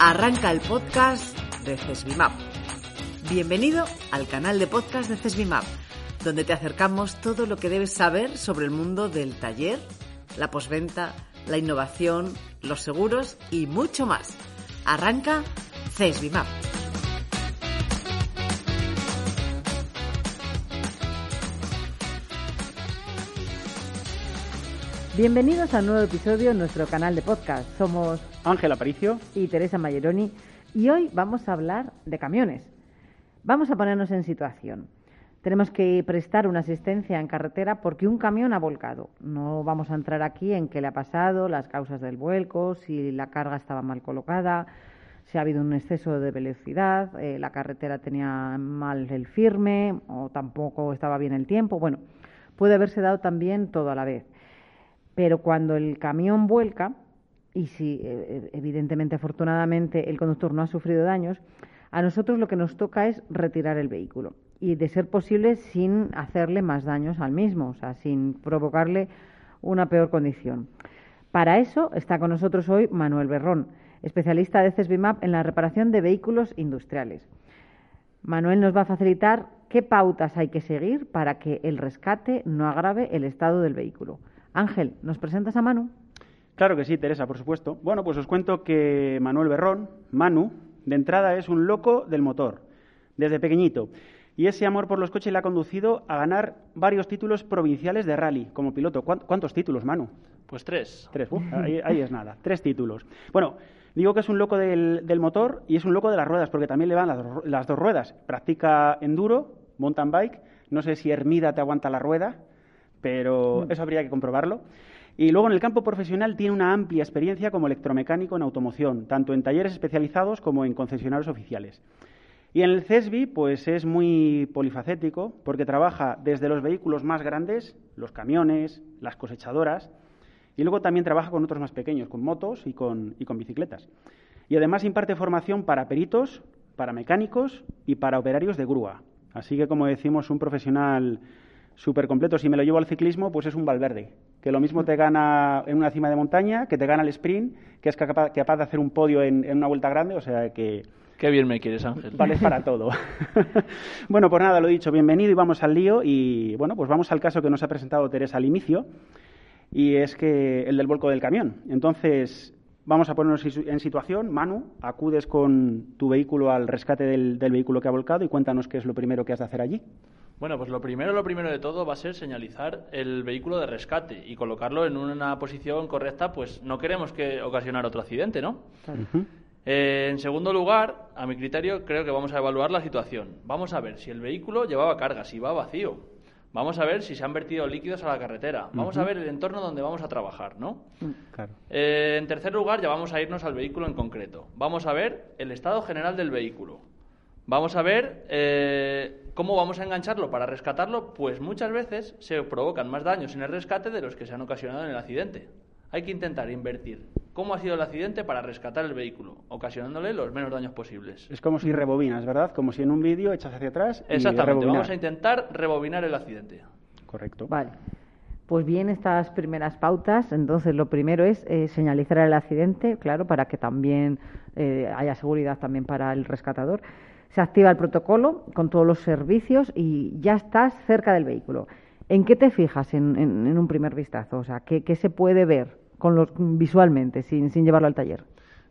Arranca el podcast de CESBIMAP. Bienvenido al canal de podcast de CESBIMAP, donde te acercamos todo lo que debes saber sobre el mundo del taller, la posventa, la innovación, los seguros y mucho más. Arranca CESBIMAP. Bienvenidos a un nuevo episodio en nuestro canal de podcast. Somos Ángel Aparicio y Teresa Mayeroni y hoy vamos a hablar de camiones. Vamos a ponernos en situación. Tenemos que prestar una asistencia en carretera porque un camión ha volcado. No vamos a entrar aquí en qué le ha pasado, las causas del vuelco, si la carga estaba mal colocada, si ha habido un exceso de velocidad, eh, la carretera tenía mal el firme o tampoco estaba bien el tiempo. Bueno, puede haberse dado también todo a la vez. Pero cuando el camión vuelca, y si eh, evidentemente, afortunadamente, el conductor no ha sufrido daños, a nosotros lo que nos toca es retirar el vehículo y, de ser posible, sin hacerle más daños al mismo, o sea, sin provocarle una peor condición. Para eso está con nosotros hoy Manuel Berrón, especialista de CESBIMAP en la reparación de vehículos industriales. Manuel nos va a facilitar qué pautas hay que seguir para que el rescate no agrave el estado del vehículo. Ángel, ¿nos presentas a Manu? Claro que sí, Teresa, por supuesto. Bueno, pues os cuento que Manuel Berrón, Manu, de entrada es un loco del motor, desde pequeñito. Y ese amor por los coches le ha conducido a ganar varios títulos provinciales de rally como piloto. ¿Cuántos títulos, Manu? Pues tres. Tres, ahí, es nada. Tres títulos. Bueno, digo que es un loco del, motor y es un loco de las ruedas, porque también le van las, las dos ruedas. Practica enduro, mountain bike. No sé si Hermida te aguanta la rueda, pero mm. eso habría que comprobarlo. Y luego en el campo profesional tiene una amplia experiencia como electromecánico en automoción, tanto en talleres especializados como en concesionarios oficiales. Y en el CESBI, pues es muy polifacético porque trabaja desde los vehículos más grandes, los camiones, las cosechadoras, y luego también trabaja con otros más pequeños, con motos y con, y con bicicletas. Y además imparte formación para peritos, para mecánicos y para operarios de grúa. Así que, como decimos, un profesional súper completo. Si me lo llevo al ciclismo, pues es un Valverde, que lo mismo te gana en una cima de montaña, que te gana el sprint, que es capaz, capaz de hacer un podio en, una vuelta grande, o sea que... Qué bien me quieres, Ángel. Vale para todo. bueno, pues nada, lo dicho, bienvenido y vamos al lío. Y bueno, pues vamos al caso que nos ha presentado Teresa al inicio, y es que el del vuelco del camión. Entonces, vamos a ponernos en situación. Manu, acudes con tu vehículo al rescate del vehículo que ha volcado y cuéntanos qué es lo primero que has de hacer allí. Bueno, pues lo primero, lo primero de todo va a ser señalizar el vehículo de rescate y colocarlo en una posición correcta, pues no queremos que ocasionar otro accidente, ¿no? Eh, en segundo lugar, a mi criterio, creo que vamos a evaluar la situación. Vamos a ver si el vehículo llevaba carga, si va vacío. Vamos a ver si se han vertido líquidos a la carretera. Vamos a ver el entorno donde vamos a trabajar, ¿no? Mm, claro. Eh, en tercer lugar, ya vamos a irnos al vehículo en concreto. Vamos a ver el estado general del vehículo. Vamos a ver eh, ¿Cómo vamos a engancharlo para rescatarlo? Pues muchas veces se provocan más daños en el rescate de los que se han ocasionado en el accidente. Hay que intentar invertir cómo ha sido el accidente para rescatar el vehículo, ocasionándole los menos daños posibles. Es como si rebobinas, ¿verdad? Como si en un vídeo echas hacia atrás. Y Exactamente, vamos a intentar rebobinar el accidente. Correcto. Vale. Pues bien, estas primeras pautas, entonces lo primero es eh, señalizar el accidente, claro, para que también eh, haya seguridad también para el rescatador se activa el protocolo con todos los servicios y ya estás cerca del vehículo. ¿En qué te fijas en, un primer vistazo? O sea, ¿qué, se puede ver con los, visualmente sin, llevarlo al taller?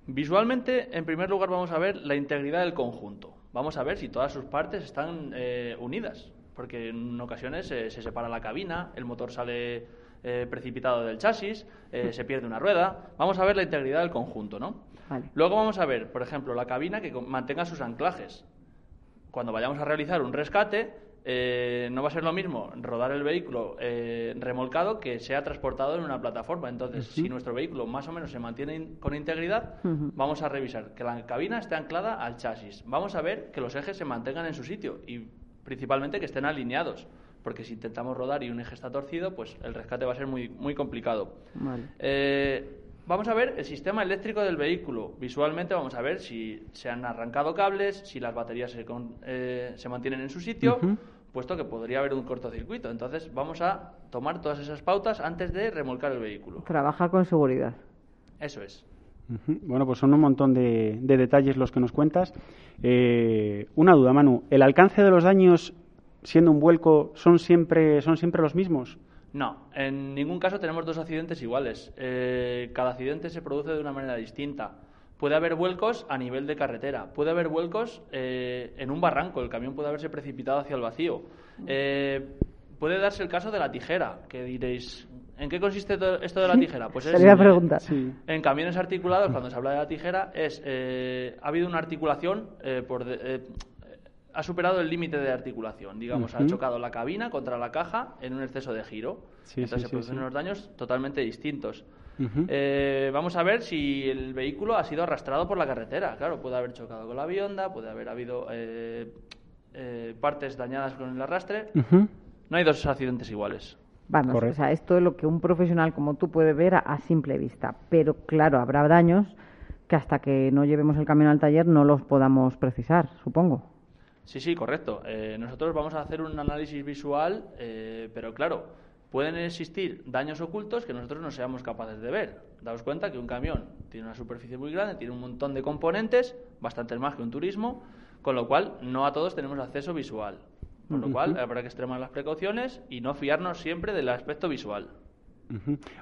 Visualmente, en primer lugar, vamos a ver la integridad del conjunto. Vamos a ver si todas sus partes están eh, unidas, porque en ocasiones se separa la cabina, el motor sale eh, precipitado del chasis, eh, se pierde una rueda. Vamos a ver la integridad del conjunto, ¿no? Luego vamos a ver, por ejemplo, la cabina que mantenga sus anclajes. Cuando vayamos a realizar un rescate, eh, no va a ser lo mismo rodar el vehículo remolcado que sea transportado en una plataforma. Entonces, si nuestro vehículo más o menos se mantiene con integridad, vamos a revisar que la cabina esté anclada al chasis. Vamos a ver que los ejes se mantengan en su sitio y principalmente que estén alineados porque si intentamos rodar y un eje está torcido, pues el rescate va a ser muy, muy complicado. Eh, vamos a ver el sistema eléctrico del vehículo. Visualmente vamos a ver si se han arrancado cables, si las baterías se, eh, se mantienen en su sitio, puesto que podría haber un cortocircuito. Entonces vamos a tomar todas esas pautas antes de remolcar el vehículo. Trabajar con seguridad. Eso es. Bueno, pues son un montón de, detalles los que nos cuentas. Eh, una duda, Manu. ¿El alcance de los daños siendo un vuelco son siempre, son siempre los mismos? No, en ningún caso tenemos dos accidentes iguales. Eh, cada accidente se produce de una manera distinta. Puede haber vuelcos a nivel de carretera, puede haber vuelcos eh, en un barranco, el camión puede haberse precipitado hacia el vacío. puede darse el caso de la tijera, que diréis, ¿En qué consiste esto de la tijera? Pues es, pregunta. En camiones articulados, cuando se habla de la tijera, es eh, ha habido una articulación eh, por eh, ha superado el límite de articulación, digamos, ha chocado la cabina contra la caja en un exceso de giro. Entonces se producen unos daños totalmente distintos. vamos a ver si el vehículo ha sido arrastrado por la carretera. Claro, puede haber chocado con la bionda, puede haber habido partes dañadas con el arrastre. No hay dos accidentes iguales. Vamos, o sea, esto es lo que un profesional como tú puede ver a, simple vista. Pero claro, habrá daños que hasta que no llevemos el camión al taller no los podamos precisar, supongo. Sí, sí, correcto. Eh, nosotros vamos a hacer un análisis visual, eh, pero claro, pueden existir daños ocultos que nosotros no seamos capaces de ver. Daos cuenta que un camión tiene una superficie muy grande, tiene un montón de componentes, bastantes más que un turismo, con lo cual no a todos tenemos acceso visual. Con lo cual, habrá que extremar las precauciones y no fiarnos siempre del aspecto visual.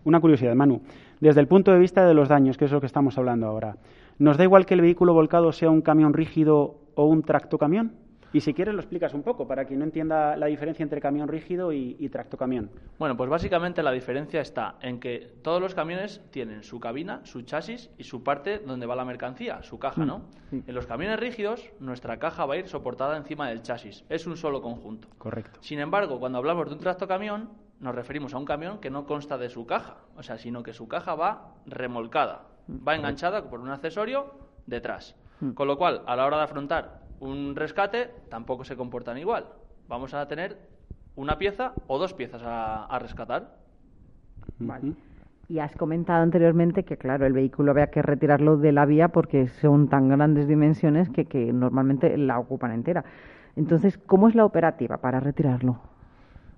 Una curiosidad, Manu. Desde el punto de vista de los daños, que es lo que estamos hablando ahora, ¿nos da igual que el vehículo volcado sea un camión rígido o un tractocamión? Y si quieres lo explicas un poco para quien no entienda la diferencia entre camión rígido y, y tractocamión. Bueno, pues básicamente la diferencia está en que todos los camiones tienen su cabina, su chasis y su parte donde va la mercancía, su caja, ¿no? Mm, en los camiones rígidos, nuestra caja va a ir soportada encima del chasis. Es un solo conjunto. Correcto. Sin embargo, cuando hablamos de un tractocamión, nos referimos a un camión que no consta de su caja, o sea, sino que su caja va remolcada, va enganchada por un accesorio detrás. Mm. Con lo cual, a la hora de afrontar un rescate tampoco se comportan igual. Vamos a tener una pieza o dos piezas a, rescatar. Vale. Y has comentado anteriormente que, claro, el vehículo había que retirarlo de la vía porque son tan grandes dimensiones que, que normalmente la ocupan entera. Entonces, ¿cómo es la operativa para retirarlo?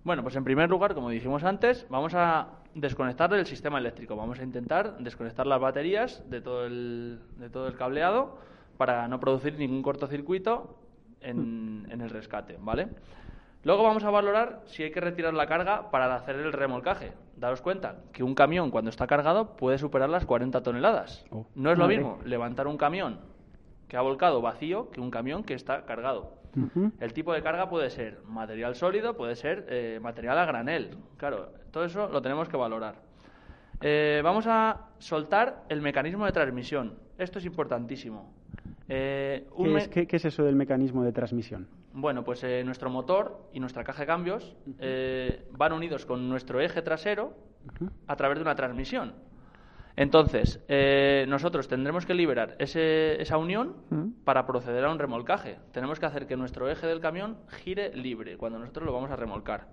Bueno, pues en primer lugar, como dijimos antes, vamos a desconectar del sistema eléctrico. Vamos a intentar desconectar las baterías de todo el, de todo el cableado para no producir ningún cortocircuito en, el rescate, ¿vale? Luego vamos a valorar si hay que retirar la carga para hacer el remolcaje. Daros cuenta que un camión cuando está cargado puede superar las 40 toneladas. Oh. No es lo mismo levantar un camión que ha volcado vacío que un camión que está cargado. El tipo de carga puede ser material sólido, puede ser eh, material a granel. Claro, todo eso lo tenemos que valorar. Eh, vamos a soltar el mecanismo de transmisión. Esto es importantísimo. Eh, ¿Qué, es, eso del mecanismo de transmisión? Bueno, pues eh, nuestro motor y nuestra caja de cambios eh, van unidos con nuestro eje trasero a través de una transmisión. Entonces, nosotros tendremos que liberar esa unión para proceder a un remolcaje. Tenemos que hacer que nuestro eje del camión gire libre cuando nosotros lo vamos a remolcar.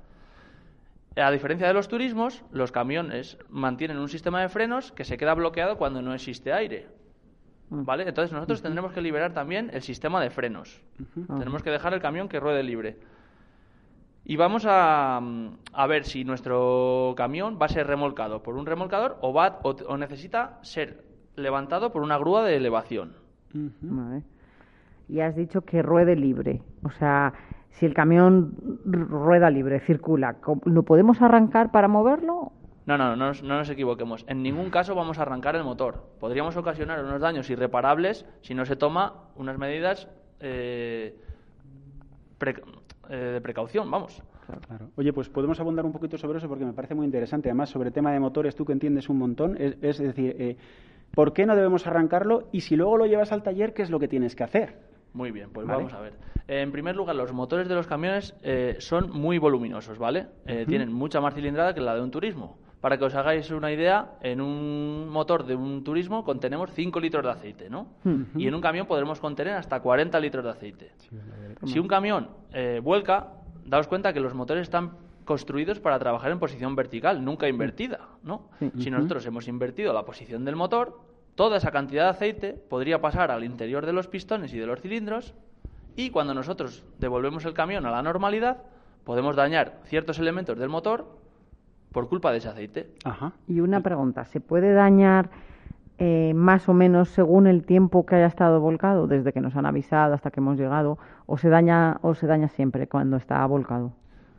A diferencia de los turismos, los camiones mantienen un sistema de frenos que se queda bloqueado cuando no existe aire. Mm. ¿Vale? Entonces nosotros tendremos que liberar también el sistema de frenos. Tenemos que dejar el camión que ruede libre. Y vamos a, a, ver si nuestro camión va a ser remolcado por un remolcador o, va, o, necesita ser levantado por una grúa de elevación. Y has dicho que ruede libre. O sea, si el camión rueda libre, circula, ¿lo podemos arrancar para moverlo? No, no, no, no nos equivoquemos. En ningún caso vamos a arrancar el motor. Podríamos ocasionar unos daños irreparables si no se toma unas medidas eh, eh, de precaución, vamos. Claro. Oye, pues podemos abundar un poquito sobre eso porque me parece muy interesante. Además, sobre el tema de motores, tú que entiendes un montón, es, decir, eh, ¿por qué no debemos arrancarlo? Y si luego lo llevas al taller, ¿qué es lo que tienes que hacer? Muy bien, pues vamos a ver. En primer lugar, los motores de los camiones son muy voluminosos, ¿vale? Tienen mucha más cilindrada que la de un turismo. Para que os hagáis una idea, en un motor de un turismo contenemos 5 litros de aceite, ¿no? Y en un camión podremos contener hasta 40 litros de aceite. si un camión eh, vuelca, daos cuenta que los motores están construidos para trabajar en posición vertical, nunca invertida, ¿no? Si nosotros hemos invertido la posición del motor, toda esa cantidad de aceite podría pasar al interior de los pistones y de los cilindros y cuando nosotros devolvemos el camión a la normalidad, podemos dañar ciertos elementos del motor por culpa de ese aceite. Y una pregunta, ¿se puede dañar eh, más o menos según el tiempo que haya estado volcado, desde que nos han avisado hasta que hemos llegado, o se daña o se daña siempre cuando está volcado?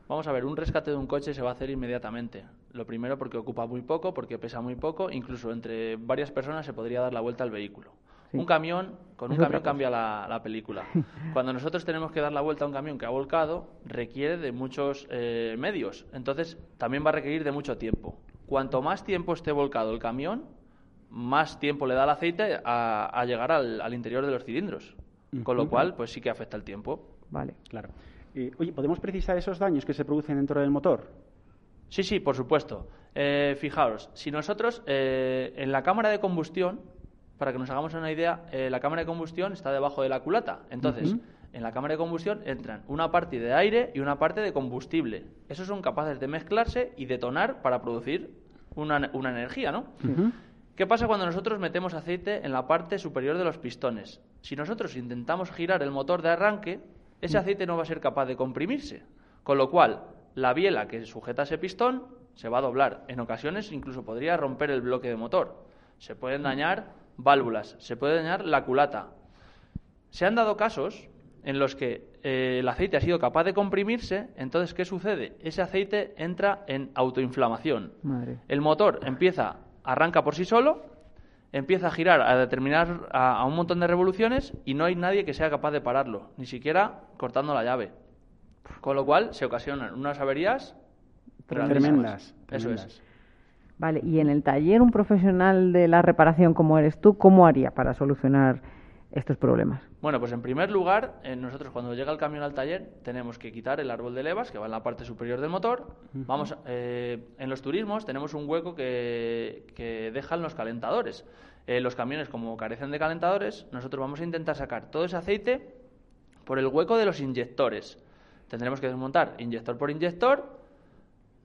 Vamos a ver, un rescate de un coche se va a hacer inmediatamente. Lo primero porque ocupa muy poco, porque pesa muy poco, incluso entre varias personas se podría dar la vuelta al vehículo. Un camión, con un camión cambia la, película. Cuando nosotros tenemos que dar la vuelta a un camión que ha volcado, requiere de muchos eh, medios. Entonces, también va a requerir de mucho tiempo. Cuanto más tiempo esté volcado el camión, más tiempo le da el aceite a, llegar al, interior de los cilindros. Con lo cual, pues sí que afecta el tiempo. Vale, claro. oye, ¿podemos precisar esos daños que se producen dentro del motor? Sí, sí, por supuesto. Eh, fijaos, si nosotros eh, en la cámara de combustión para que nos hagamos una idea, eh, la cámara de combustión está debajo de la culata. Entonces, en la cámara de combustión entran una parte de aire y una parte de combustible. Esos son capaces de mezclarse y detonar para producir una, energía, ¿no? ¿Qué pasa cuando nosotros metemos aceite en la parte superior de los pistones? Si nosotros intentamos girar el motor de arranque, ese aceite no va a ser capaz de comprimirse. Con lo cual, la biela que sujeta ese pistón se va a doblar. En ocasiones incluso podría romper el bloque de motor. Se pueden dañar válvulas, se puede dañar la culata. Se han dado casos en los que eh, el aceite ha sido capaz de comprimirse, entonces, ¿qué sucede? Ese aceite entra en autoinflamación. El motor empieza, arranca por sí solo, empieza a girar a determinar a, un montón de revoluciones y no hay nadie que sea capaz de pararlo, ni siquiera cortando la llave. Con lo cual se ocasionan unas averías tremendas. Eso es. Vale, y en el taller un profesional de la reparación como eres tú, ¿cómo haría para solucionar estos problemas? Bueno, pues en primer lugar, eh, nosotros cuando llega el camión al taller tenemos que quitar el árbol de levas que va en la parte superior del motor. Vamos, eh, en los turismos tenemos un hueco que, que dejan los calentadores. Eh, los camiones, como carecen de calentadores, nosotros vamos a intentar sacar todo ese aceite por el hueco de los inyectores. Tendremos que desmontar inyector por inyector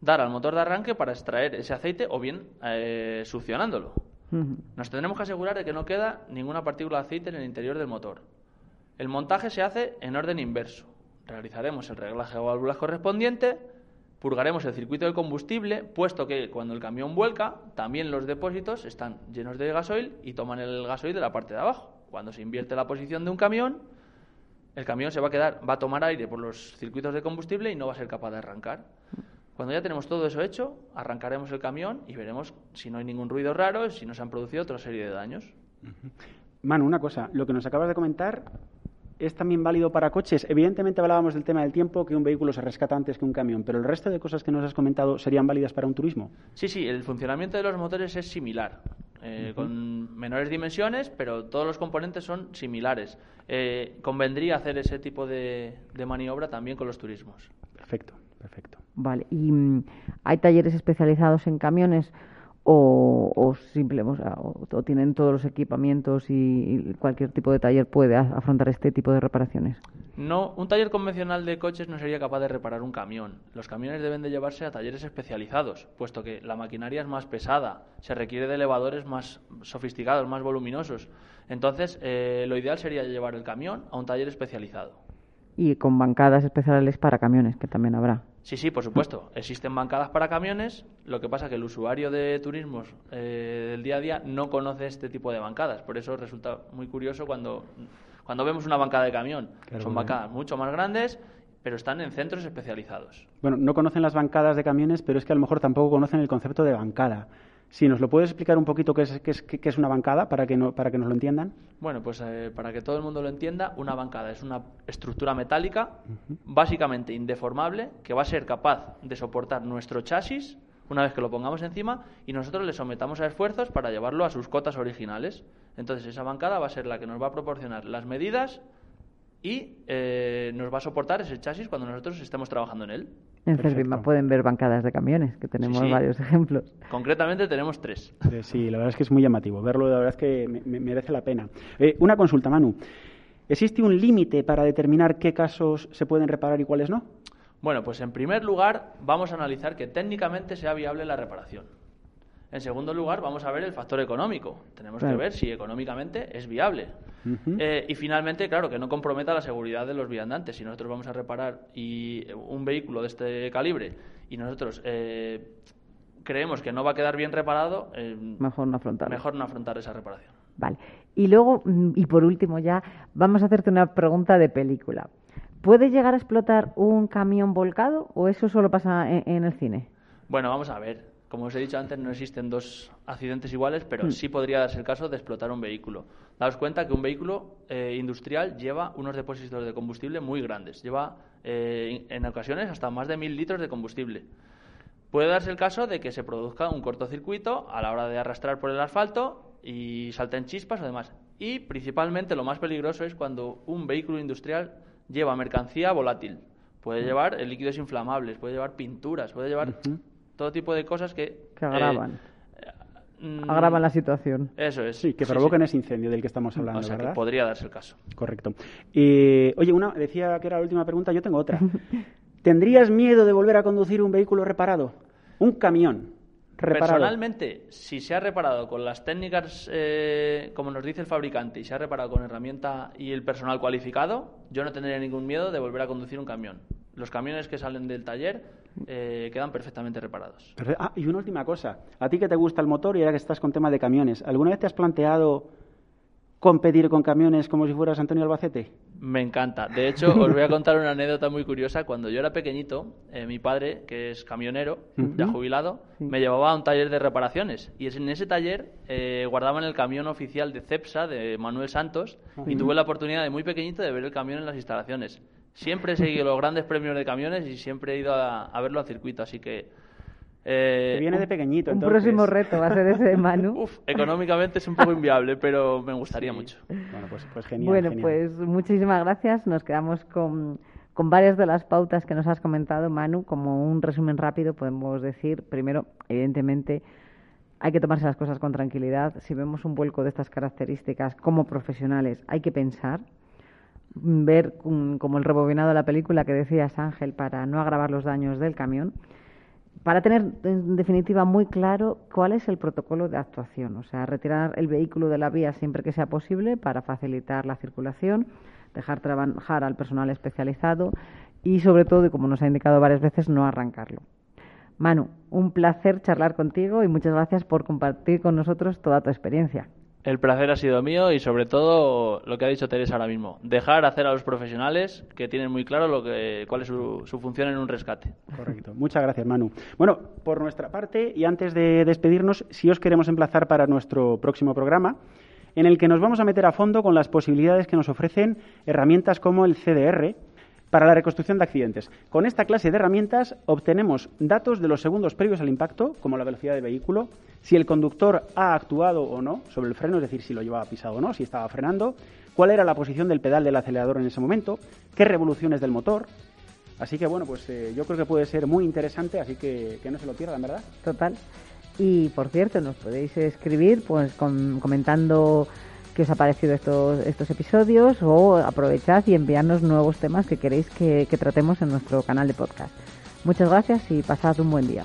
dar al motor de arranque para extraer ese aceite o bien eh, succionándolo. Nos tendremos que asegurar de que no queda ninguna partícula de aceite en el interior del motor. El montaje se hace en orden inverso. Realizaremos el reglaje de válvulas correspondiente, purgaremos el circuito de combustible, puesto que cuando el camión vuelca, también los depósitos están llenos de gasoil y toman el gasoil de la parte de abajo. Cuando se invierte la posición de un camión, el camión se va a quedar, va a tomar aire por los circuitos de combustible y no va a ser capaz de arrancar. Cuando ya tenemos todo eso hecho, arrancaremos el camión y veremos si no hay ningún ruido raro, si no se han producido otra serie de daños. Manu, una cosa, lo que nos acabas de comentar es también válido para coches. Evidentemente hablábamos del tema del tiempo, que un vehículo se rescata antes que un camión, pero el resto de cosas que nos has comentado serían válidas para un turismo. Sí, sí, el funcionamiento de los motores es similar. Eh, con menores dimensiones, pero todos los componentes son similares. Eh, convendría hacer ese tipo de maniobra también con los turismos. Perfecto, perfecto. Vale, ¿y mm, hay talleres especializados en camiones o, o, o, tienen todos los equipamientos y, cualquier tipo de taller puede afrontar este tipo de reparaciones? No, un taller convencional de coches no sería capaz de reparar un camión. Los camiones deben de llevarse a talleres especializados, puesto que la maquinaria es más pesada, se requiere de elevadores más sofisticados, más voluminosos. Entonces, eh, lo ideal sería llevar el camión a un taller especializado. Y con bancadas especiales para camiones, que también habrá. Sí, sí, por supuesto. Existen bancadas para camiones. Lo que pasa es que el usuario de turismos eh, del día a día no conoce este tipo de bancadas. Por eso resulta muy curioso cuando, cuando vemos una bancada de camión. Son bancadas mucho más grandes, pero están en centros especializados. Bueno, no conocen las bancadas de camiones, pero es que a lo mejor tampoco conocen el concepto de bancada. Si nos lo puedes explicar un poquito qué es, qué es, qué es una bancada para que, no, para que nos lo entiendan. Bueno, pues eh, para que todo el mundo lo entienda, una bancada es una estructura metálica básicamente indeformable que va a ser capaz de soportar nuestro chasis una vez que lo pongamos encima y nosotros le sometamos a esfuerzos para llevarlo a sus cotas originales. Entonces esa bancada va a ser la que nos va a proporcionar las medidas y eh, nos va a soportar ese chasis cuando nosotros estemos trabajando en él. En Servima pueden ver bancadas de camiones, que tenemos varios ejemplos. Concretamente tenemos tres. Sí, la verdad es que es muy llamativo. Verlo, la verdad es que me, merece la pena. Eh, una consulta, Manu. ¿Existe un límite para determinar qué casos se pueden reparar y cuáles no? Bueno, pues en primer lugar vamos a analizar que técnicamente sea viable la reparación. En segundo lugar, vamos a ver el factor económico. Tenemos que ver si económicamente es viable. Eh, y finalmente, claro, que no comprometa la seguridad de los viandantes. Si nosotros vamos a reparar y un vehículo de este calibre y nosotros eh, creemos que no va a quedar bien reparado, eh, mejor no afrontar. Mejor no afrontar esa reparación. Vale. Y luego, mm, y por último ya, vamos a hacerte una pregunta de película. ¿Puede llegar a explotar un camión volcado o eso solo pasa en el cine? Bueno, vamos a ver. Como os he dicho antes, no existen dos accidentes iguales, pero hmm. sí podría darse el caso de explotar un vehículo. Daos cuenta que un vehículo eh, industrial lleva unos depósitos de combustible muy grandes. Lleva, eh, en ocasiones, hasta más de mil litros de combustible. Puede darse el caso de que se produzca un cortocircuito a la hora de arrastrar por el asfalto y salten chispas o demás. Y principalmente lo más peligroso es cuando un vehículo industrial lleva mercancía volátil. Puede hmm. llevar líquidos inflamables, puede llevar pinturas, puede llevar todo tipo de cosas que... Que agravan. Eh, mm, agravan la situación. Eso es. Sí, que provoquen ese incendio del que estamos hablando, o sea, Que podría darse el caso. Correcto. Y, oye, una decía que era la última pregunta, yo tengo otra. ¿Tendrías miedo de volver a conducir un vehículo reparado? Un camión. Reparado. Personalmente, si se ha reparado con las técnicas, eh, como nos dice el fabricante, y se ha reparado con herramienta y el personal cualificado, yo no tendría ningún miedo de volver a conducir un camión. Los camiones que salen del taller eh, quedan perfectamente reparados. Ah, y una última cosa. A ti que te gusta el motor y ahora que estás con tema de camiones, ¿alguna vez te has planteado competir con camiones como si fueras Antonio Albacete? Me encanta. De hecho, os voy a contar una anécdota muy curiosa. Cuando yo era pequeñito, eh, mi padre, que es camionero, ya jubilado, me llevaba a un taller de reparaciones. Y en ese taller eh, guardaban el camión oficial de CEPSA, de Manuel Santos, y tuve la oportunidad de muy pequeñito de ver el camión en las instalaciones. Siempre he seguido los grandes premios de camiones y siempre he ido a, verlo al circuito, así que... Eh, viene de pequeñito, Un próximo reto va a ser ese de Manu. Uf, económicamente es un poco inviable, pero me gustaría mucho. Bueno, pues, pues genial. Bueno, pues muchísimas gracias. Nos quedamos con, con varias de las pautas que nos has comentado, Manu. Como un resumen rápido, podemos decir, primero, evidentemente, hay que tomarse las cosas con tranquilidad. Si vemos un vuelco de estas características como profesionales, hay que pensar, ver como el rebobinado de la película que decías Ángel para no agravar los daños del camión, para tener en definitiva muy claro cuál es el protocolo de actuación, o sea, retirar el vehículo de la vía siempre que sea posible para facilitar la circulación, dejar trabajar al personal especializado y sobre todo, y como nos ha indicado varias veces, no arrancarlo. Manu, un placer charlar contigo y muchas gracias por compartir con nosotros toda tu experiencia. El placer ha sido mío y sobre todo lo que ha dicho Teresa ahora mismo, dejar hacer a los profesionales que tienen muy claro lo que, cuál es su, su, función en un rescate. Correcto. Muchas gracias, Manu. Bueno, por nuestra parte y antes de despedirnos, si os queremos emplazar para nuestro próximo programa, en el que nos vamos a meter a fondo con las posibilidades que nos ofrecen herramientas como el CDR, para la reconstrucción de accidentes. Con esta clase de herramientas obtenemos datos de los segundos previos al impacto, como la velocidad del vehículo, si el conductor ha actuado o no sobre el freno, es decir, si lo llevaba pisado o no, si estaba frenando, cuál era la posición del pedal del acelerador en ese momento, qué revoluciones del motor. Así que bueno, pues eh, yo creo que puede ser muy interesante, así que que no se lo pierdan, ¿verdad? Total. Y por cierto, nos podéis escribir pues comentando qué os ha parecido estos, estos episodios o aprovechad y enviarnos nuevos temas que queréis que tratemos en nuestro canal de podcast. Muchas gracias y pasad un buen día.